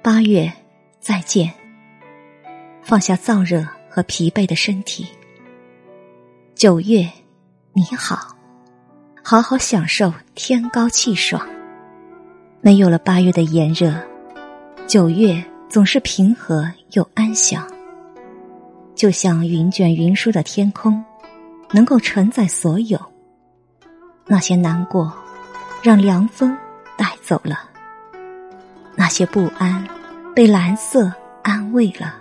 八月，再见。放下燥热和疲惫的身体。九月，你好，好好享受天高气爽。没有了八月的炎热，九月总是平和又安详。就像云卷云舒的天空，能够承载所有。那些难过，让凉风带走了；那些不安，被蓝色安慰了；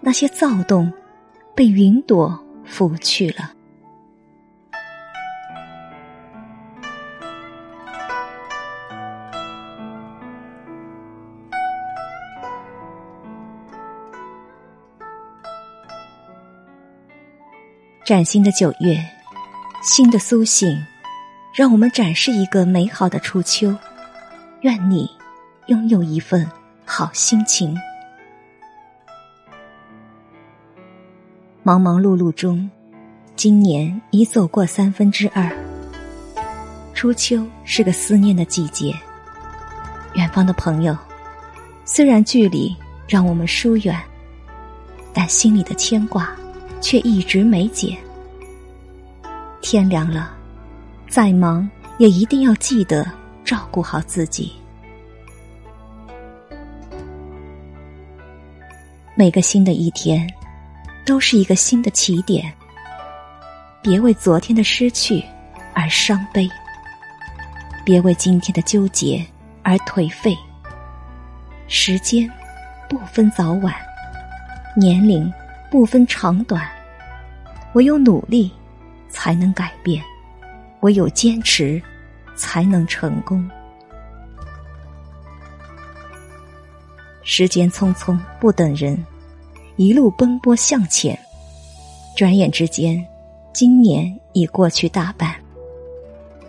那些躁动，被云朵拂去了。崭新的九月，新的苏醒，让我们展示一个美好的初秋。愿你拥有一份好心情。忙忙碌碌中，今年已走过三分之二。初秋是个思念的季节，远方的朋友，虽然距离让我们疏远，但心里的牵挂。却一直没减。天凉了，再忙也一定要记得照顾好自己。每个新的一天，都是一个新的起点。别为昨天的失去而伤悲，别为今天的纠结而颓废。时间不分早晚，年龄。不分长短，唯有努力才能改变，唯有坚持才能成功。时间匆匆不等人，一路奔波向前，转眼之间，今年已过去大半。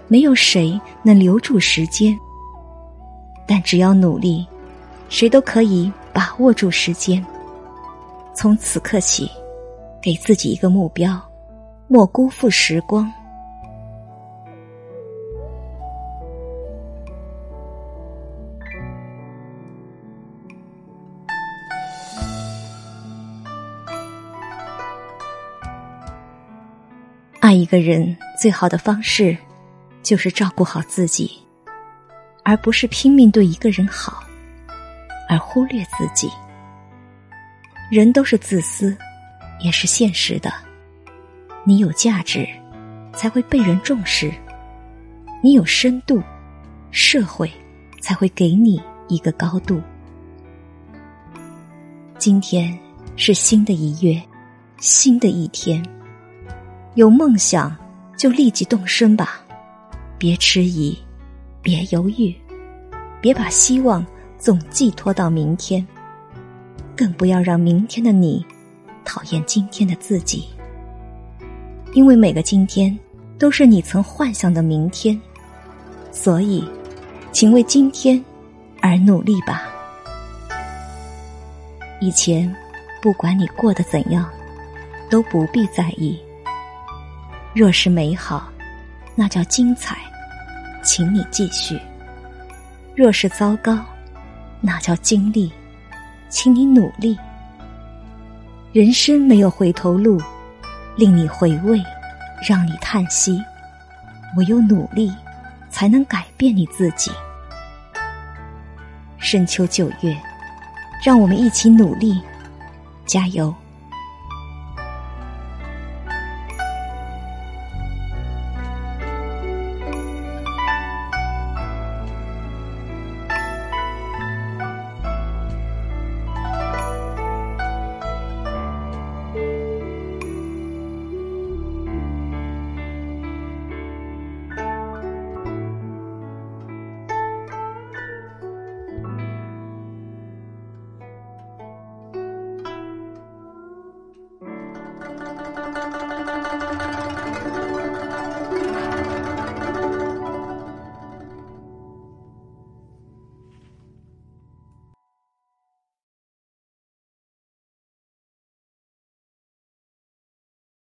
没有谁能留住时间，但只要努力，谁都可以把握住时间。从此刻起，给自己一个目标，莫辜负时光。爱一个人最好的方式，就是照顾好自己，而不是拼命对一个人好，而忽略自己。人都是自私，也是现实的。你有价值，才会被人重视；你有深度，社会才会给你一个高度。今天是新的一月，新的一天。有梦想就立即动身吧，别迟疑，别犹豫，别把希望总寄托到明天。更不要让明天的你讨厌今天的自己，因为每个今天都是你曾幻想的明天，所以，请为今天而努力吧。以前，不管你过得怎样，都不必在意。若是美好，那叫精彩，请你继续；若是糟糕，那叫经历。请你努力。人生没有回头路，令你回味，让你叹息。唯有努力，才能改变你自己。深秋九月，让我们一起努力，加油！